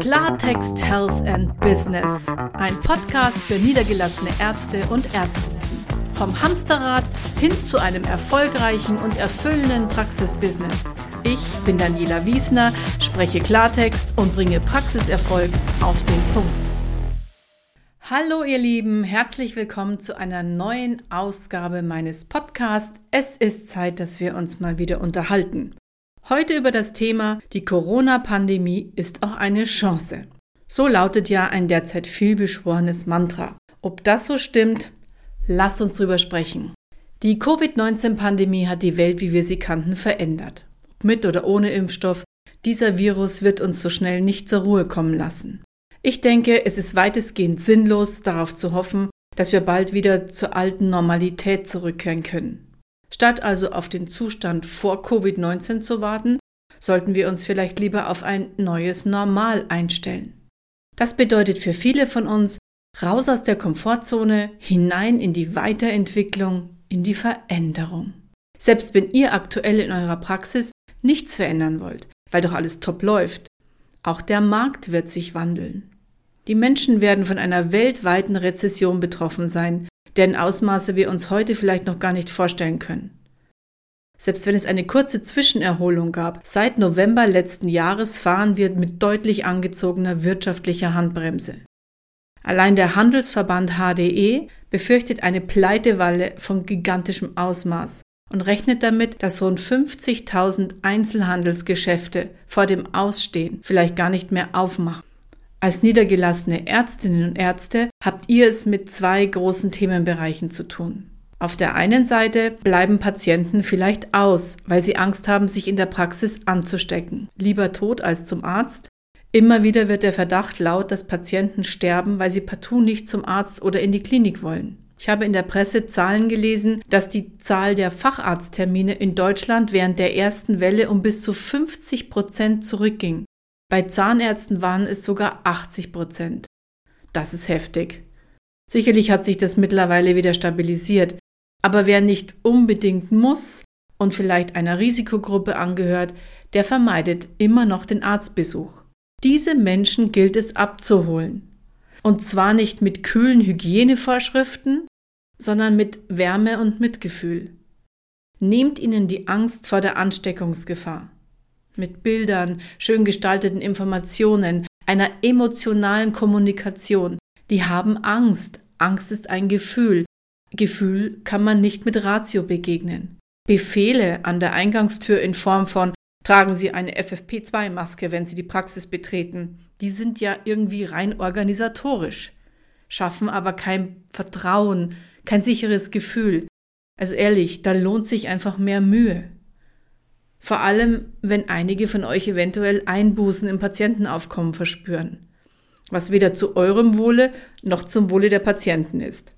Klartext Health and Business. Ein Podcast für niedergelassene Ärzte und Ärztinnen. Vom Hamsterrad hin zu einem erfolgreichen und erfüllenden Praxisbusiness. Ich bin Daniela Wiesner, spreche Klartext und bringe Praxiserfolg auf den Punkt. Hallo ihr Lieben, herzlich willkommen zu einer neuen Ausgabe meines Podcasts. Es ist Zeit, dass wir uns mal wieder unterhalten. Heute über das Thema Die Corona-Pandemie ist auch eine Chance. So lautet ja ein derzeit vielbeschworenes Mantra. Ob das so stimmt, lasst uns drüber sprechen. Die Covid-19-Pandemie hat die Welt, wie wir sie kannten, verändert. Mit oder ohne Impfstoff, dieser Virus wird uns so schnell nicht zur Ruhe kommen lassen. Ich denke, es ist weitestgehend sinnlos, darauf zu hoffen, dass wir bald wieder zur alten Normalität zurückkehren können. Statt also auf den Zustand vor Covid-19 zu warten, sollten wir uns vielleicht lieber auf ein neues Normal einstellen. Das bedeutet für viele von uns raus aus der Komfortzone, hinein in die Weiterentwicklung, in die Veränderung. Selbst wenn ihr aktuell in eurer Praxis nichts verändern wollt, weil doch alles top läuft, auch der Markt wird sich wandeln. Die Menschen werden von einer weltweiten Rezession betroffen sein, deren Ausmaße wir uns heute vielleicht noch gar nicht vorstellen können. Selbst wenn es eine kurze Zwischenerholung gab, seit November letzten Jahres fahren wir mit deutlich angezogener wirtschaftlicher Handbremse. Allein der Handelsverband HDE befürchtet eine Pleitewalle von gigantischem Ausmaß und rechnet damit, dass rund 50.000 Einzelhandelsgeschäfte vor dem Ausstehen vielleicht gar nicht mehr aufmachen. Als niedergelassene Ärztinnen und Ärzte habt ihr es mit zwei großen Themenbereichen zu tun. Auf der einen Seite bleiben Patienten vielleicht aus, weil sie Angst haben, sich in der Praxis anzustecken. Lieber tot als zum Arzt. Immer wieder wird der Verdacht laut, dass Patienten sterben, weil sie partout nicht zum Arzt oder in die Klinik wollen. Ich habe in der Presse Zahlen gelesen, dass die Zahl der Facharzttermine in Deutschland während der ersten Welle um bis zu 50 Prozent zurückging. Bei Zahnärzten waren es sogar 80 Prozent. Das ist heftig. Sicherlich hat sich das mittlerweile wieder stabilisiert, aber wer nicht unbedingt muss und vielleicht einer Risikogruppe angehört, der vermeidet immer noch den Arztbesuch. Diese Menschen gilt es abzuholen. Und zwar nicht mit kühlen Hygienevorschriften, sondern mit Wärme und Mitgefühl. Nehmt ihnen die Angst vor der Ansteckungsgefahr mit Bildern, schön gestalteten Informationen, einer emotionalen Kommunikation. Die haben Angst. Angst ist ein Gefühl. Gefühl kann man nicht mit Ratio begegnen. Befehle an der Eingangstür in Form von tragen Sie eine FFP2-Maske, wenn Sie die Praxis betreten, die sind ja irgendwie rein organisatorisch, schaffen aber kein Vertrauen, kein sicheres Gefühl. Also ehrlich, da lohnt sich einfach mehr Mühe. Vor allem, wenn einige von euch eventuell Einbußen im Patientenaufkommen verspüren, was weder zu eurem Wohle noch zum Wohle der Patienten ist.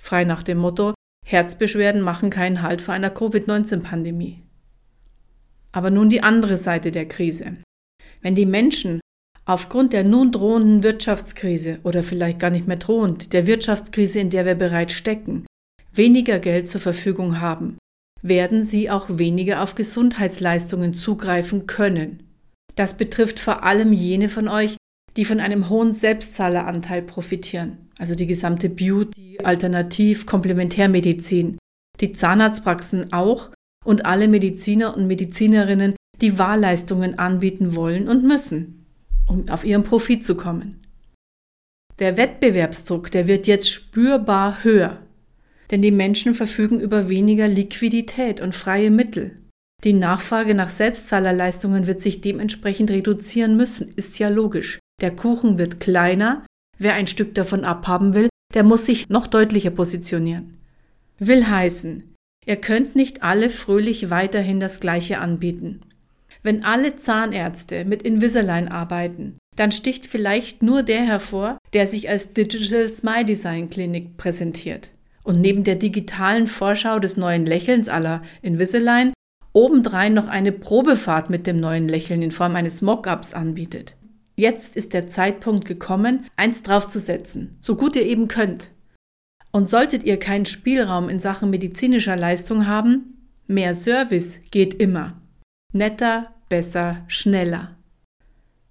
Frei nach dem Motto, Herzbeschwerden machen keinen Halt vor einer Covid-19-Pandemie. Aber nun die andere Seite der Krise. Wenn die Menschen aufgrund der nun drohenden Wirtschaftskrise oder vielleicht gar nicht mehr drohend, der Wirtschaftskrise, in der wir bereits stecken, weniger Geld zur Verfügung haben, werden sie auch weniger auf Gesundheitsleistungen zugreifen können. Das betrifft vor allem jene von euch, die von einem hohen Selbstzahleranteil profitieren, also die gesamte Beauty, Alternativ, Komplementärmedizin, die Zahnarztpraxen auch und alle Mediziner und Medizinerinnen, die Wahlleistungen anbieten wollen und müssen, um auf ihren Profit zu kommen. Der Wettbewerbsdruck, der wird jetzt spürbar höher denn die Menschen verfügen über weniger Liquidität und freie Mittel. Die Nachfrage nach Selbstzahlerleistungen wird sich dementsprechend reduzieren müssen, ist ja logisch. Der Kuchen wird kleiner, wer ein Stück davon abhaben will, der muss sich noch deutlicher positionieren. Will heißen, ihr könnt nicht alle fröhlich weiterhin das Gleiche anbieten. Wenn alle Zahnärzte mit Invisalign arbeiten, dann sticht vielleicht nur der hervor, der sich als Digital Smile Design Klinik präsentiert und neben der digitalen Vorschau des neuen Lächelns aller Invisalign obendrein noch eine Probefahrt mit dem neuen Lächeln in Form eines Mockups anbietet. Jetzt ist der Zeitpunkt gekommen, eins draufzusetzen, so gut ihr eben könnt. Und solltet ihr keinen Spielraum in Sachen medizinischer Leistung haben, mehr Service geht immer. Netter, besser, schneller.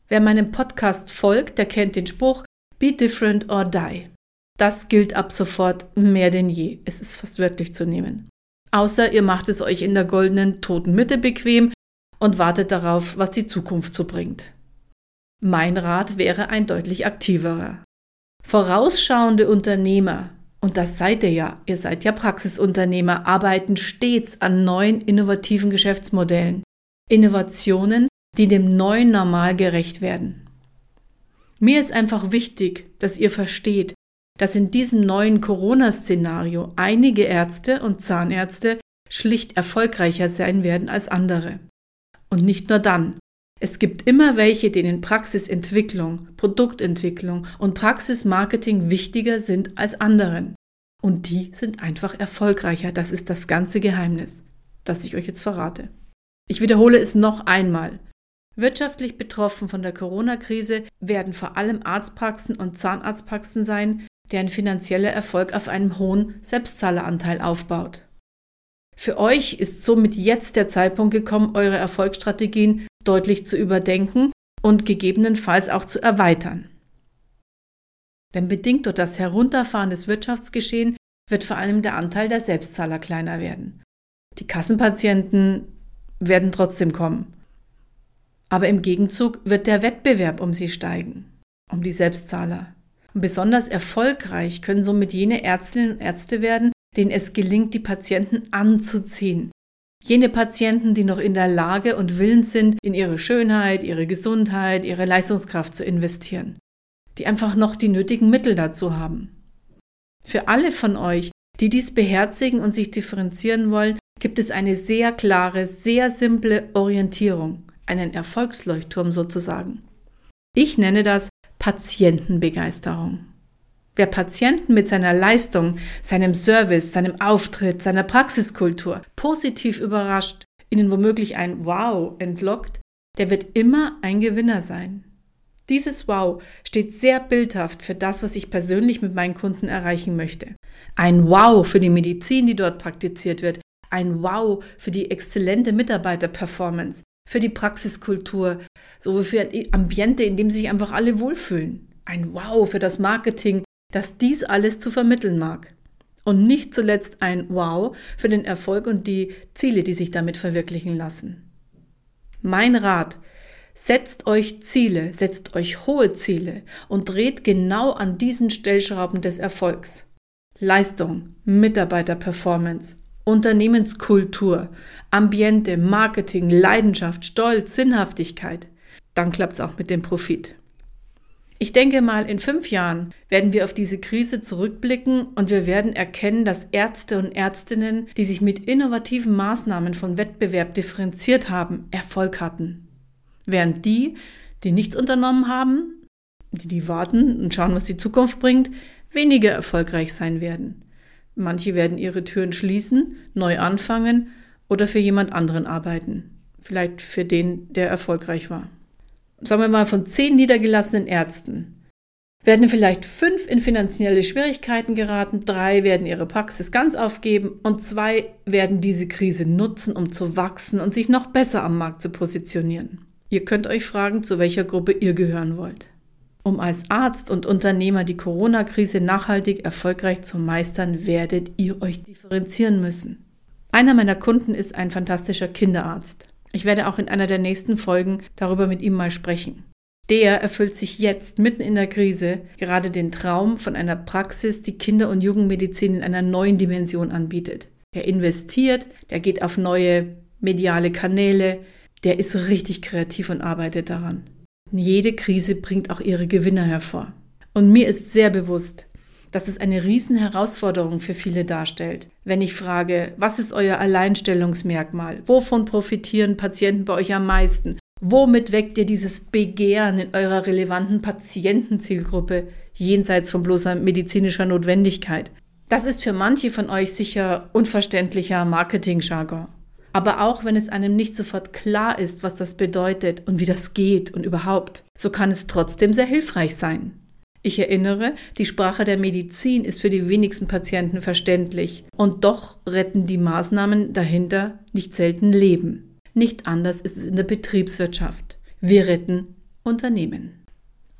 Wer meinem Podcast folgt, der kennt den Spruch Be different or die. Das gilt ab sofort mehr denn je. Es ist fast wörtlich zu nehmen. Außer ihr macht es euch in der goldenen toten Mitte bequem und wartet darauf, was die Zukunft so bringt. Mein Rat wäre ein deutlich aktiverer. Vorausschauende Unternehmer, und das seid ihr ja, ihr seid ja Praxisunternehmer, arbeiten stets an neuen innovativen Geschäftsmodellen. Innovationen, die dem neuen Normal gerecht werden. Mir ist einfach wichtig, dass ihr versteht, dass in diesem neuen Corona-Szenario einige Ärzte und Zahnärzte schlicht erfolgreicher sein werden als andere. Und nicht nur dann. Es gibt immer welche, denen Praxisentwicklung, Produktentwicklung und Praxismarketing wichtiger sind als anderen. Und die sind einfach erfolgreicher. Das ist das ganze Geheimnis, das ich euch jetzt verrate. Ich wiederhole es noch einmal. Wirtschaftlich betroffen von der Corona-Krise werden vor allem Arztpraxen und Zahnarztpraxen sein, deren finanzieller Erfolg auf einem hohen Selbstzahleranteil aufbaut. Für euch ist somit jetzt der Zeitpunkt gekommen, eure Erfolgsstrategien deutlich zu überdenken und gegebenenfalls auch zu erweitern. Denn bedingt durch das Herunterfahren des Wirtschaftsgeschehen wird vor allem der Anteil der Selbstzahler kleiner werden. Die Kassenpatienten werden trotzdem kommen. Aber im Gegenzug wird der Wettbewerb um sie steigen, um die Selbstzahler. Und besonders erfolgreich können somit jene Ärztinnen und Ärzte werden, denen es gelingt, die Patienten anzuziehen. Jene Patienten, die noch in der Lage und willens sind, in ihre Schönheit, ihre Gesundheit, ihre Leistungskraft zu investieren. Die einfach noch die nötigen Mittel dazu haben. Für alle von euch, die dies beherzigen und sich differenzieren wollen, gibt es eine sehr klare, sehr simple Orientierung, einen Erfolgsleuchtturm sozusagen. Ich nenne das Patientenbegeisterung. Wer Patienten mit seiner Leistung, seinem Service, seinem Auftritt, seiner Praxiskultur positiv überrascht, ihnen womöglich ein Wow entlockt, der wird immer ein Gewinner sein. Dieses Wow steht sehr bildhaft für das, was ich persönlich mit meinen Kunden erreichen möchte. Ein Wow für die Medizin, die dort praktiziert wird, ein Wow für die exzellente Mitarbeiterperformance, für die Praxiskultur, sowie für ein Ambiente, in dem sich einfach alle wohlfühlen. Ein Wow für das Marketing, das dies alles zu vermitteln mag. Und nicht zuletzt ein Wow für den Erfolg und die Ziele, die sich damit verwirklichen lassen. Mein Rat, setzt euch Ziele, setzt euch hohe Ziele und dreht genau an diesen Stellschrauben des Erfolgs. Leistung, Mitarbeiterperformance, Unternehmenskultur, Ambiente, Marketing, Leidenschaft, Stolz, Sinnhaftigkeit. Dann klappt es auch mit dem Profit. Ich denke mal, in fünf Jahren werden wir auf diese Krise zurückblicken und wir werden erkennen, dass Ärzte und Ärztinnen, die sich mit innovativen Maßnahmen von Wettbewerb differenziert haben, Erfolg hatten. Während die, die nichts unternommen haben, die, die warten und schauen, was die Zukunft bringt, weniger erfolgreich sein werden. Manche werden ihre Türen schließen, neu anfangen oder für jemand anderen arbeiten. Vielleicht für den, der erfolgreich war sagen wir mal, von zehn niedergelassenen Ärzten werden vielleicht fünf in finanzielle Schwierigkeiten geraten, drei werden ihre Praxis ganz aufgeben und zwei werden diese Krise nutzen, um zu wachsen und sich noch besser am Markt zu positionieren. Ihr könnt euch fragen, zu welcher Gruppe ihr gehören wollt. Um als Arzt und Unternehmer die Corona-Krise nachhaltig erfolgreich zu meistern, werdet ihr euch differenzieren müssen. Einer meiner Kunden ist ein fantastischer Kinderarzt. Ich werde auch in einer der nächsten Folgen darüber mit ihm mal sprechen. Der erfüllt sich jetzt mitten in der Krise gerade den Traum von einer Praxis, die Kinder- und Jugendmedizin in einer neuen Dimension anbietet. Er investiert, der geht auf neue mediale Kanäle, der ist richtig kreativ und arbeitet daran. Jede Krise bringt auch ihre Gewinner hervor. Und mir ist sehr bewusst, dass es eine Riesenherausforderung für viele darstellt. Wenn ich frage, was ist euer Alleinstellungsmerkmal? Wovon profitieren Patienten bei euch am meisten? Womit weckt ihr dieses Begehren in eurer relevanten Patientenzielgruppe jenseits von bloßer medizinischer Notwendigkeit? Das ist für manche von euch sicher unverständlicher Marketing-Jargon. Aber auch wenn es einem nicht sofort klar ist, was das bedeutet und wie das geht und überhaupt, so kann es trotzdem sehr hilfreich sein. Ich erinnere, die Sprache der Medizin ist für die wenigsten Patienten verständlich und doch retten die Maßnahmen dahinter nicht selten Leben. Nicht anders ist es in der Betriebswirtschaft. Wir retten Unternehmen.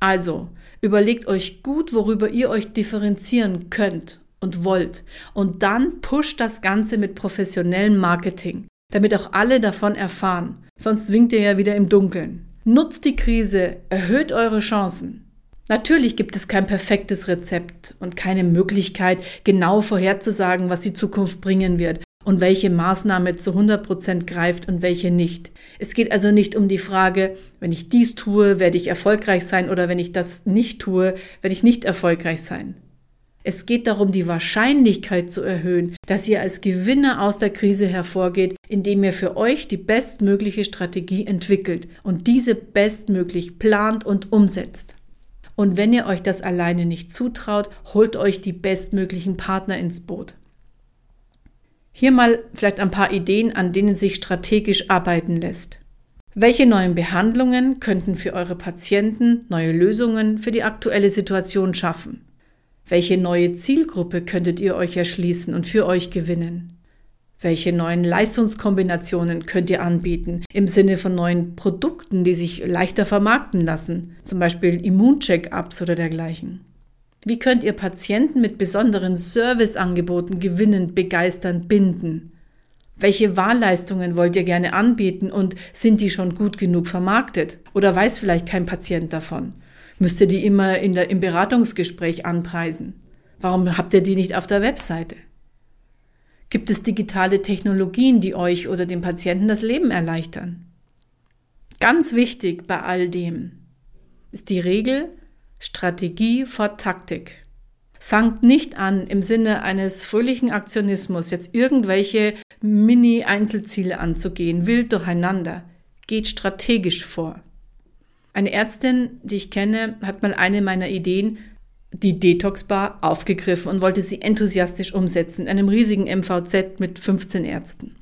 Also, überlegt euch gut, worüber ihr euch differenzieren könnt und wollt. Und dann pusht das Ganze mit professionellem Marketing, damit auch alle davon erfahren. Sonst winkt ihr ja wieder im Dunkeln. Nutzt die Krise, erhöht eure Chancen. Natürlich gibt es kein perfektes Rezept und keine Möglichkeit, genau vorherzusagen, was die Zukunft bringen wird und welche Maßnahme zu 100 Prozent greift und welche nicht. Es geht also nicht um die Frage, wenn ich dies tue, werde ich erfolgreich sein oder wenn ich das nicht tue, werde ich nicht erfolgreich sein. Es geht darum, die Wahrscheinlichkeit zu erhöhen, dass ihr als Gewinner aus der Krise hervorgeht, indem ihr für euch die bestmögliche Strategie entwickelt und diese bestmöglich plant und umsetzt. Und wenn ihr euch das alleine nicht zutraut, holt euch die bestmöglichen Partner ins Boot. Hier mal vielleicht ein paar Ideen, an denen sich strategisch arbeiten lässt. Welche neuen Behandlungen könnten für eure Patienten neue Lösungen für die aktuelle Situation schaffen? Welche neue Zielgruppe könntet ihr euch erschließen und für euch gewinnen? Welche neuen Leistungskombinationen könnt ihr anbieten im Sinne von neuen Produkten, die sich leichter vermarkten lassen, zum Beispiel Immuncheck-ups oder dergleichen? Wie könnt ihr Patienten mit besonderen Serviceangeboten gewinnen, begeistern, binden? Welche Wahlleistungen wollt ihr gerne anbieten und sind die schon gut genug vermarktet? Oder weiß vielleicht kein Patient davon? Müsst ihr die immer in der, im Beratungsgespräch anpreisen? Warum habt ihr die nicht auf der Webseite? Gibt es digitale Technologien, die euch oder dem Patienten das Leben erleichtern? Ganz wichtig bei all dem ist die Regel Strategie vor Taktik. Fangt nicht an, im Sinne eines fröhlichen Aktionismus jetzt irgendwelche Mini-Einzelziele anzugehen, wild durcheinander. Geht strategisch vor. Eine Ärztin, die ich kenne, hat mal eine meiner Ideen die Detox-Bar aufgegriffen und wollte sie enthusiastisch umsetzen in einem riesigen MVZ mit 15 Ärzten.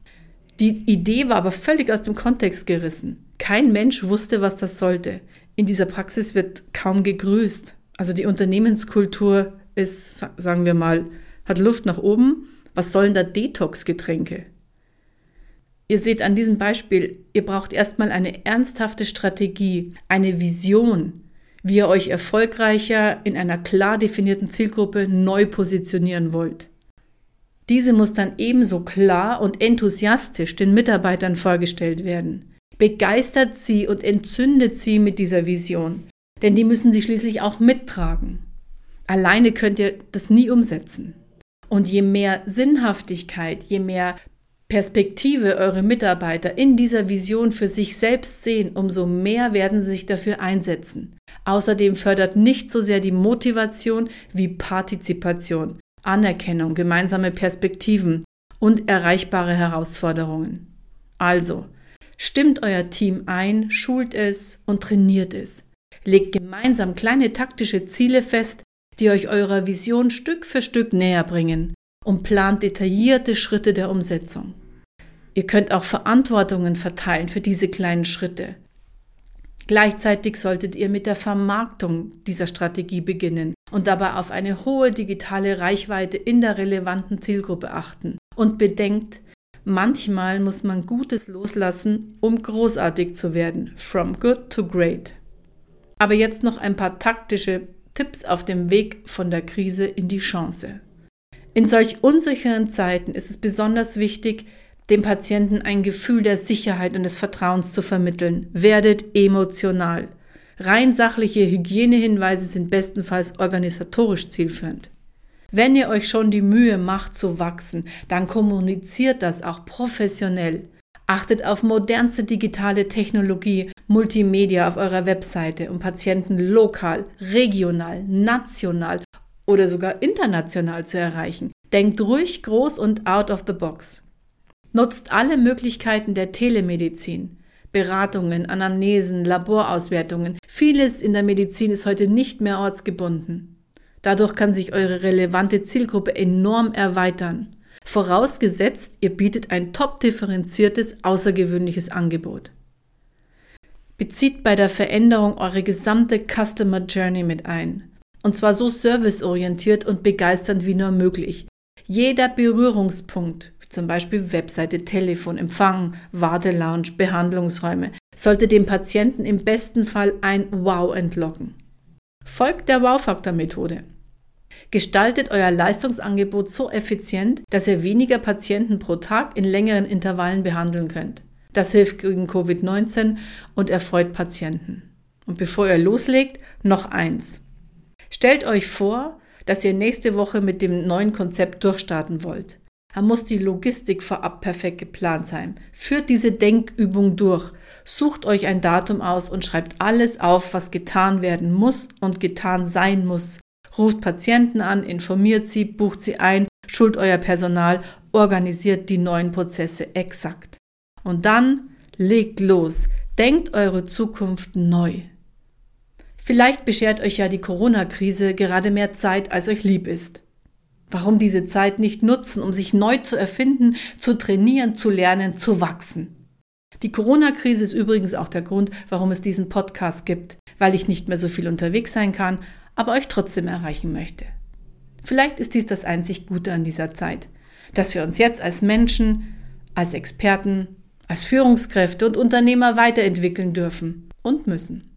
Die Idee war aber völlig aus dem Kontext gerissen. Kein Mensch wusste, was das sollte. In dieser Praxis wird kaum gegrüßt. Also die Unternehmenskultur ist, sagen wir mal, hat Luft nach oben. Was sollen da Detox-Getränke? Ihr seht an diesem Beispiel, ihr braucht erstmal eine ernsthafte Strategie, eine Vision, wie ihr euch erfolgreicher in einer klar definierten Zielgruppe neu positionieren wollt. Diese muss dann ebenso klar und enthusiastisch den Mitarbeitern vorgestellt werden. Begeistert sie und entzündet sie mit dieser Vision, denn die müssen sie schließlich auch mittragen. Alleine könnt ihr das nie umsetzen. Und je mehr Sinnhaftigkeit, je mehr Perspektive eure Mitarbeiter in dieser Vision für sich selbst sehen, umso mehr werden sie sich dafür einsetzen. Außerdem fördert nicht so sehr die Motivation wie Partizipation, Anerkennung, gemeinsame Perspektiven und erreichbare Herausforderungen. Also, stimmt euer Team ein, schult es und trainiert es. Legt gemeinsam kleine taktische Ziele fest, die euch eurer Vision Stück für Stück näher bringen und plant detaillierte Schritte der Umsetzung. Ihr könnt auch Verantwortungen verteilen für diese kleinen Schritte. Gleichzeitig solltet ihr mit der Vermarktung dieser Strategie beginnen und dabei auf eine hohe digitale Reichweite in der relevanten Zielgruppe achten. Und bedenkt, manchmal muss man Gutes loslassen, um großartig zu werden. From good to great. Aber jetzt noch ein paar taktische Tipps auf dem Weg von der Krise in die Chance. In solch unsicheren Zeiten ist es besonders wichtig, dem Patienten ein Gefühl der Sicherheit und des Vertrauens zu vermitteln. Werdet emotional. Rein sachliche Hygienehinweise sind bestenfalls organisatorisch zielführend. Wenn ihr euch schon die Mühe macht zu wachsen, dann kommuniziert das auch professionell. Achtet auf modernste digitale Technologie, Multimedia auf eurer Webseite, um Patienten lokal, regional, national oder sogar international zu erreichen. Denkt ruhig groß und out of the box. Nutzt alle Möglichkeiten der Telemedizin. Beratungen, Anamnesen, Laborauswertungen. Vieles in der Medizin ist heute nicht mehr ortsgebunden. Dadurch kann sich eure relevante Zielgruppe enorm erweitern. Vorausgesetzt, ihr bietet ein top differenziertes, außergewöhnliches Angebot. Bezieht bei der Veränderung eure gesamte Customer Journey mit ein. Und zwar so serviceorientiert und begeisternd wie nur möglich. Jeder Berührungspunkt zum Beispiel Webseite, Telefon, Empfang, Wartelounge, Behandlungsräume, sollte dem Patienten im besten Fall ein Wow entlocken. Folgt der Wow-Faktor-Methode. Gestaltet euer Leistungsangebot so effizient, dass ihr weniger Patienten pro Tag in längeren Intervallen behandeln könnt. Das hilft gegen Covid-19 und erfreut Patienten. Und bevor ihr loslegt, noch eins. Stellt euch vor, dass ihr nächste Woche mit dem neuen Konzept durchstarten wollt. Da muss die Logistik vorab perfekt geplant sein. Führt diese Denkübung durch. Sucht euch ein Datum aus und schreibt alles auf, was getan werden muss und getan sein muss. Ruft Patienten an, informiert sie, bucht sie ein, schult euer Personal, organisiert die neuen Prozesse exakt. Und dann legt los. Denkt eure Zukunft neu. Vielleicht beschert euch ja die Corona-Krise gerade mehr Zeit, als euch lieb ist. Warum diese Zeit nicht nutzen, um sich neu zu erfinden, zu trainieren, zu lernen, zu wachsen? Die Corona-Krise ist übrigens auch der Grund, warum es diesen Podcast gibt, weil ich nicht mehr so viel unterwegs sein kann, aber euch trotzdem erreichen möchte. Vielleicht ist dies das einzig Gute an dieser Zeit, dass wir uns jetzt als Menschen, als Experten, als Führungskräfte und Unternehmer weiterentwickeln dürfen und müssen.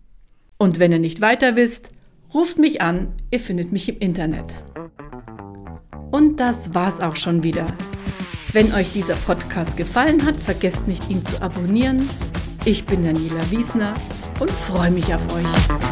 Und wenn ihr nicht weiter wisst, ruft mich an, ihr findet mich im Internet. Und das war's auch schon wieder. Wenn euch dieser Podcast gefallen hat, vergesst nicht, ihn zu abonnieren. Ich bin Daniela Wiesner und freue mich auf euch.